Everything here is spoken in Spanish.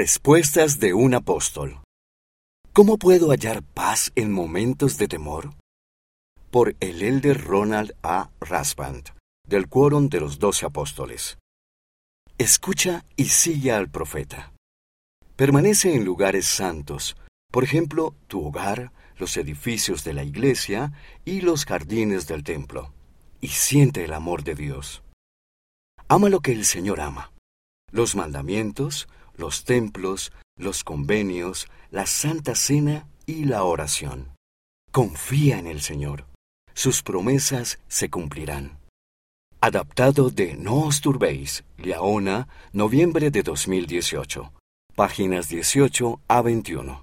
Respuestas de un apóstol. ¿Cómo puedo hallar paz en momentos de temor? Por el elder Ronald A. Rasband, del Quórum de los Doce Apóstoles. Escucha y sigue al profeta. Permanece en lugares santos, por ejemplo, tu hogar, los edificios de la iglesia y los jardines del templo, y siente el amor de Dios. Ama lo que el Señor ama, los mandamientos, los templos, los convenios, la Santa Cena y la oración. Confía en el Señor. Sus promesas se cumplirán. Adaptado de No os turbéis, Liaona, noviembre de 2018. Páginas 18 a 21.